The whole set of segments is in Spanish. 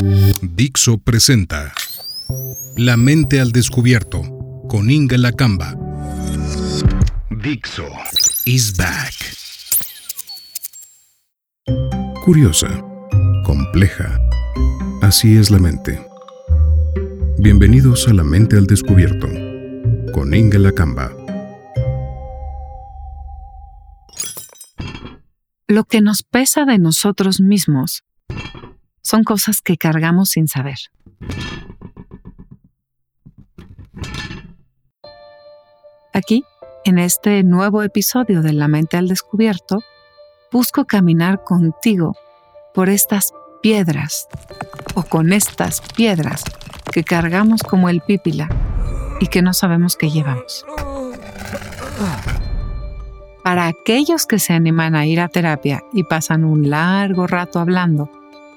Dixo presenta La mente al descubierto con Inga Lacamba. Dixo is back. Curiosa, compleja. Así es la mente. Bienvenidos a La mente al descubierto con Inga Lacamba. Lo que nos pesa de nosotros mismos son cosas que cargamos sin saber. Aquí, en este nuevo episodio de La mente al descubierto, busco caminar contigo por estas piedras o con estas piedras que cargamos como el pípila y que no sabemos que llevamos. Para aquellos que se animan a ir a terapia y pasan un largo rato hablando,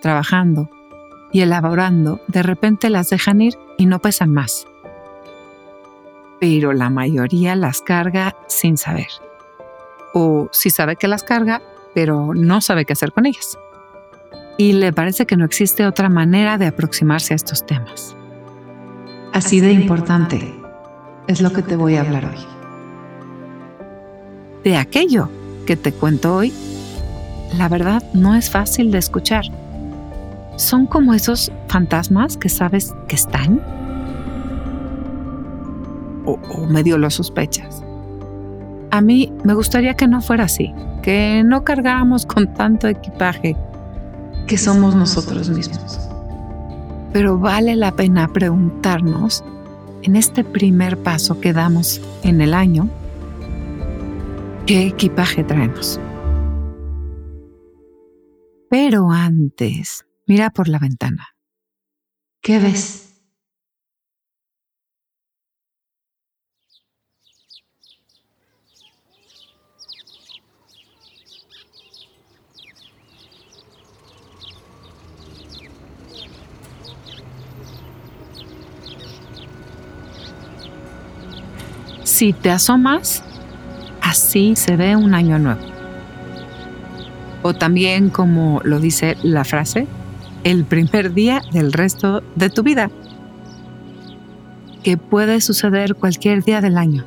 trabajando y elaborando, de repente las dejan ir y no pesan más. Pero la mayoría las carga sin saber. O sí sabe que las carga, pero no sabe qué hacer con ellas. Y le parece que no existe otra manera de aproximarse a estos temas. Así de importante es lo que te voy a hablar hoy. De aquello que te cuento hoy, la verdad no es fácil de escuchar son como esos fantasmas que sabes que están? O, medio lo sospechas. A mí me gustaría que no fuera así, que no cargáramos con tanto equipaje que somos nosotros mismos. Pero vale la pena preguntarnos en este primer paso que damos en el año, ¿qué equipaje traemos? Pero antes, Mira por la ventana. ¿Qué ves? Si te asomas, así se ve un año nuevo. O también, como lo dice la frase, el primer día del resto de tu vida, que puede suceder cualquier día del año.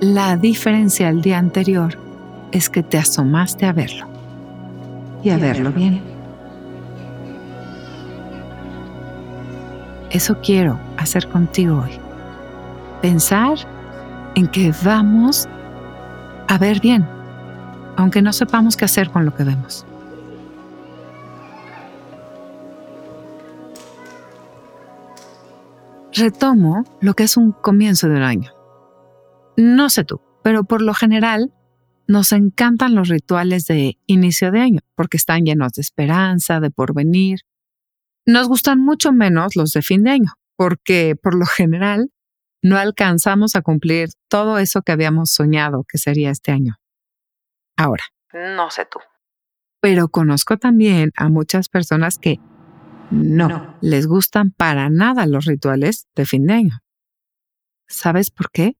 La diferencia al día anterior es que te asomaste a verlo. Y a verlo bien. Eso quiero hacer contigo hoy. Pensar en que vamos a ver bien, aunque no sepamos qué hacer con lo que vemos. Retomo lo que es un comienzo de un año. No sé tú, pero por lo general nos encantan los rituales de inicio de año porque están llenos de esperanza, de porvenir. Nos gustan mucho menos los de fin de año porque por lo general no alcanzamos a cumplir todo eso que habíamos soñado que sería este año. Ahora, no sé tú. Pero conozco también a muchas personas que no, les gustan para nada los rituales de fin de año. ¿Sabes por qué?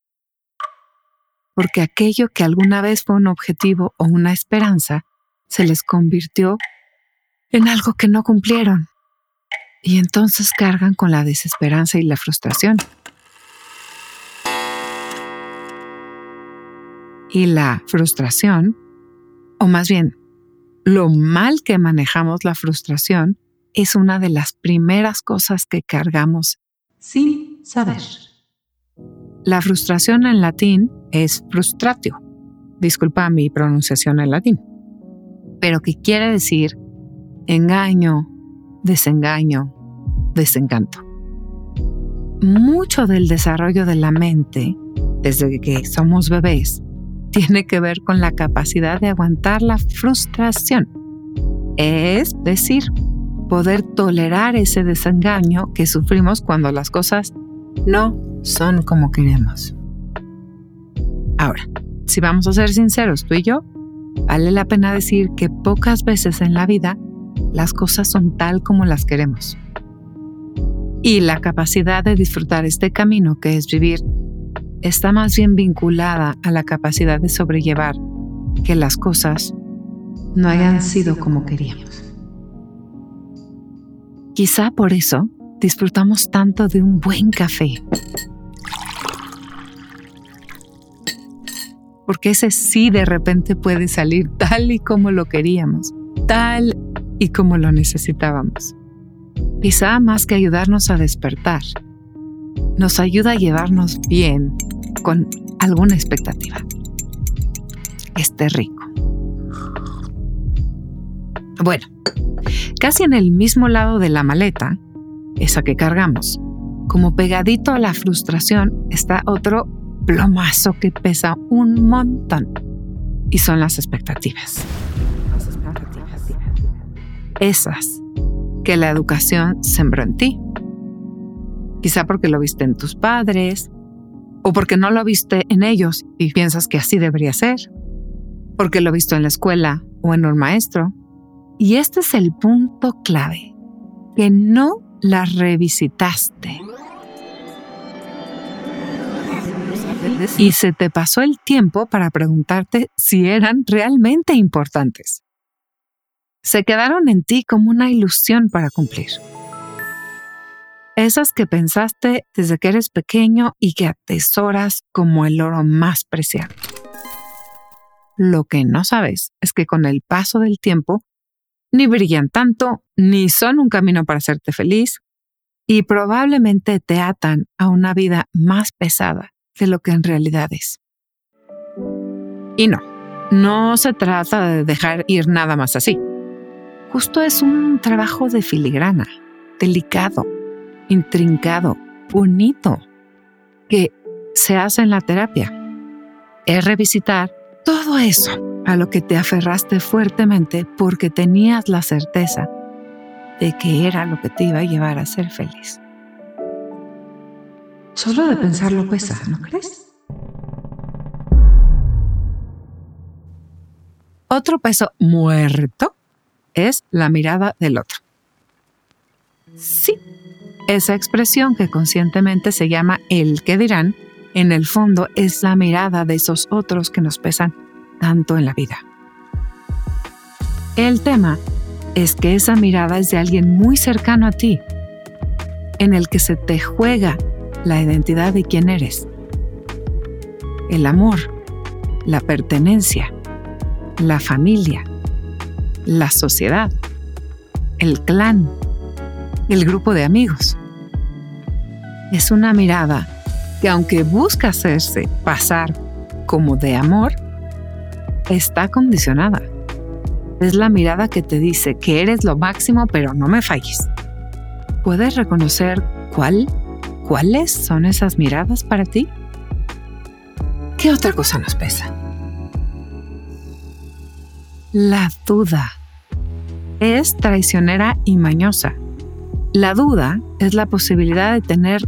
Porque aquello que alguna vez fue un objetivo o una esperanza se les convirtió en algo que no cumplieron. Y entonces cargan con la desesperanza y la frustración. Y la frustración, o más bien, lo mal que manejamos la frustración, es una de las primeras cosas que cargamos sin saber. La frustración en latín es frustratio. Disculpa mi pronunciación en latín. Pero que quiere decir engaño, desengaño, desencanto. Mucho del desarrollo de la mente, desde que somos bebés, tiene que ver con la capacidad de aguantar la frustración. Es decir, poder tolerar ese desengaño que sufrimos cuando las cosas no son como queremos. Ahora, si vamos a ser sinceros tú y yo, vale la pena decir que pocas veces en la vida las cosas son tal como las queremos. Y la capacidad de disfrutar este camino que es vivir está más bien vinculada a la capacidad de sobrellevar que las cosas no hayan sido como queríamos. Quizá por eso disfrutamos tanto de un buen café. Porque ese sí de repente puede salir tal y como lo queríamos, tal y como lo necesitábamos. Quizá más que ayudarnos a despertar, nos ayuda a llevarnos bien con alguna expectativa. Esté rico. Bueno, casi en el mismo lado de la maleta, esa que cargamos, como pegadito a la frustración, está otro plomazo que pesa un montón. Y son las expectativas. Esas que la educación sembró en ti. Quizá porque lo viste en tus padres, o porque no lo viste en ellos y piensas que así debería ser, porque lo visto en la escuela o en un maestro. Y este es el punto clave, que no las revisitaste. Y se te pasó el tiempo para preguntarte si eran realmente importantes. Se quedaron en ti como una ilusión para cumplir. Esas que pensaste desde que eres pequeño y que atesoras como el oro más preciado. Lo que no sabes es que con el paso del tiempo ni brillan tanto, ni son un camino para hacerte feliz, y probablemente te atan a una vida más pesada de lo que en realidad es. Y no, no se trata de dejar ir nada más así. Justo es un trabajo de filigrana, delicado, intrincado, bonito, que se hace en la terapia. Es revisitar todo eso a lo que te aferraste fuertemente porque tenías la certeza de que era lo que te iba a llevar a ser feliz. Solo de pensarlo pesa, ¿no crees? Otro peso muerto es la mirada del otro. Sí, esa expresión que conscientemente se llama el que dirán, en el fondo es la mirada de esos otros que nos pesan tanto en la vida. El tema es que esa mirada es de alguien muy cercano a ti, en el que se te juega la identidad de quién eres, el amor, la pertenencia, la familia, la sociedad, el clan, el grupo de amigos. Es una mirada que aunque busca hacerse pasar como de amor, está condicionada. Es la mirada que te dice que eres lo máximo, pero no me falles. ¿Puedes reconocer cuál, cuáles son esas miradas para ti? ¿Qué otra cosa nos pesa? La duda. Es traicionera y mañosa. La duda es la posibilidad de tener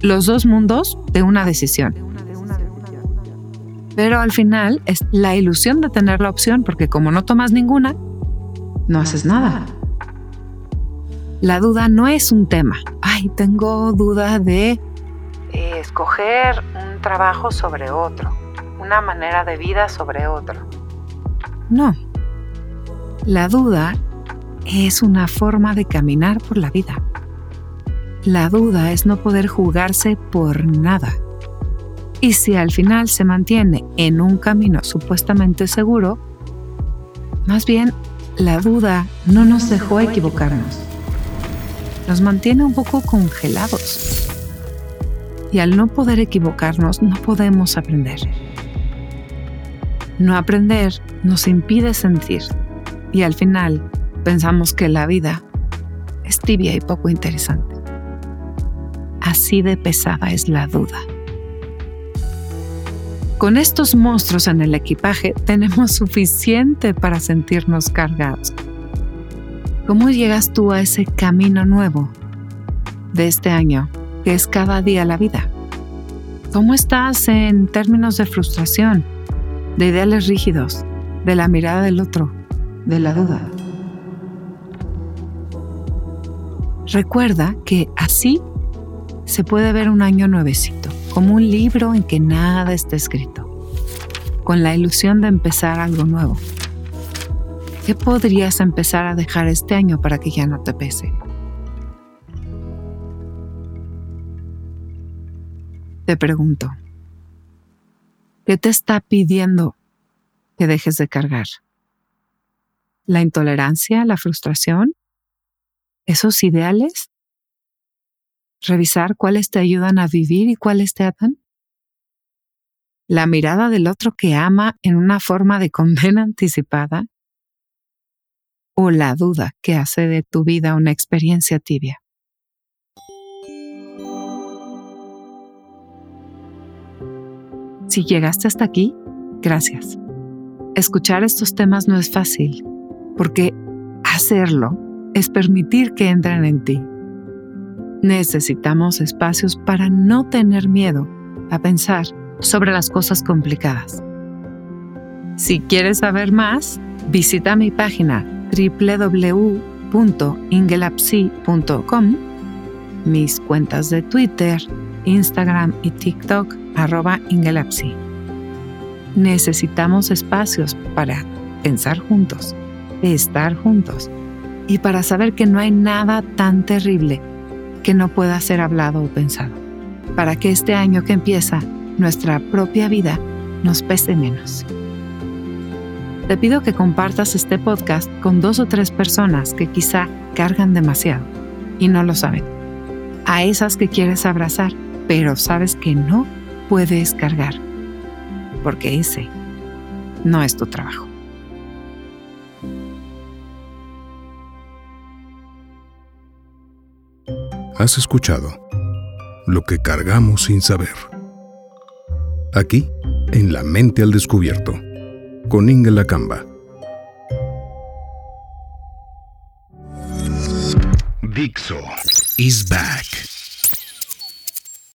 los dos mundos de una decisión. Pero al final es la ilusión de tener la opción, porque como no tomas ninguna, no haces nada. La duda no es un tema. Ay, tengo duda de escoger un trabajo sobre otro, una manera de vida sobre otro. No. La duda es una forma de caminar por la vida. La duda es no poder jugarse por nada. Y si al final se mantiene en un camino supuestamente seguro, más bien la duda no nos dejó equivocarnos. Nos mantiene un poco congelados. Y al no poder equivocarnos, no podemos aprender. No aprender nos impide sentir. Y al final pensamos que la vida es tibia y poco interesante. Así de pesada es la duda. Con estos monstruos en el equipaje tenemos suficiente para sentirnos cargados. ¿Cómo llegas tú a ese camino nuevo de este año, que es cada día la vida? ¿Cómo estás en términos de frustración, de ideales rígidos, de la mirada del otro, de la duda? Recuerda que así se puede ver un año nuevecito como un libro en que nada está escrito, con la ilusión de empezar algo nuevo. ¿Qué podrías empezar a dejar este año para que ya no te pese? Te pregunto, ¿qué te está pidiendo que dejes de cargar? ¿La intolerancia, la frustración? ¿Esos ideales? ¿Revisar cuáles te ayudan a vivir y cuáles te atan? ¿La mirada del otro que ama en una forma de condena anticipada? ¿O la duda que hace de tu vida una experiencia tibia? Si llegaste hasta aquí, gracias. Escuchar estos temas no es fácil, porque hacerlo es permitir que entren en ti. Necesitamos espacios para no tener miedo a pensar sobre las cosas complicadas. Si quieres saber más, visita mi página www.ingelapsi.com, mis cuentas de Twitter, Instagram y TikTok arroba Ingelapsi. Necesitamos espacios para pensar juntos, estar juntos y para saber que no hay nada tan terrible que no pueda ser hablado o pensado. Para que este año que empieza, nuestra propia vida nos pese menos. Te pido que compartas este podcast con dos o tres personas que quizá cargan demasiado y no lo saben. A esas que quieres abrazar, pero sabes que no puedes cargar, porque ese no es tu trabajo. Has escuchado lo que cargamos sin saber. Aquí, en La Mente al Descubierto, con Inga Lacamba. Dixo is back.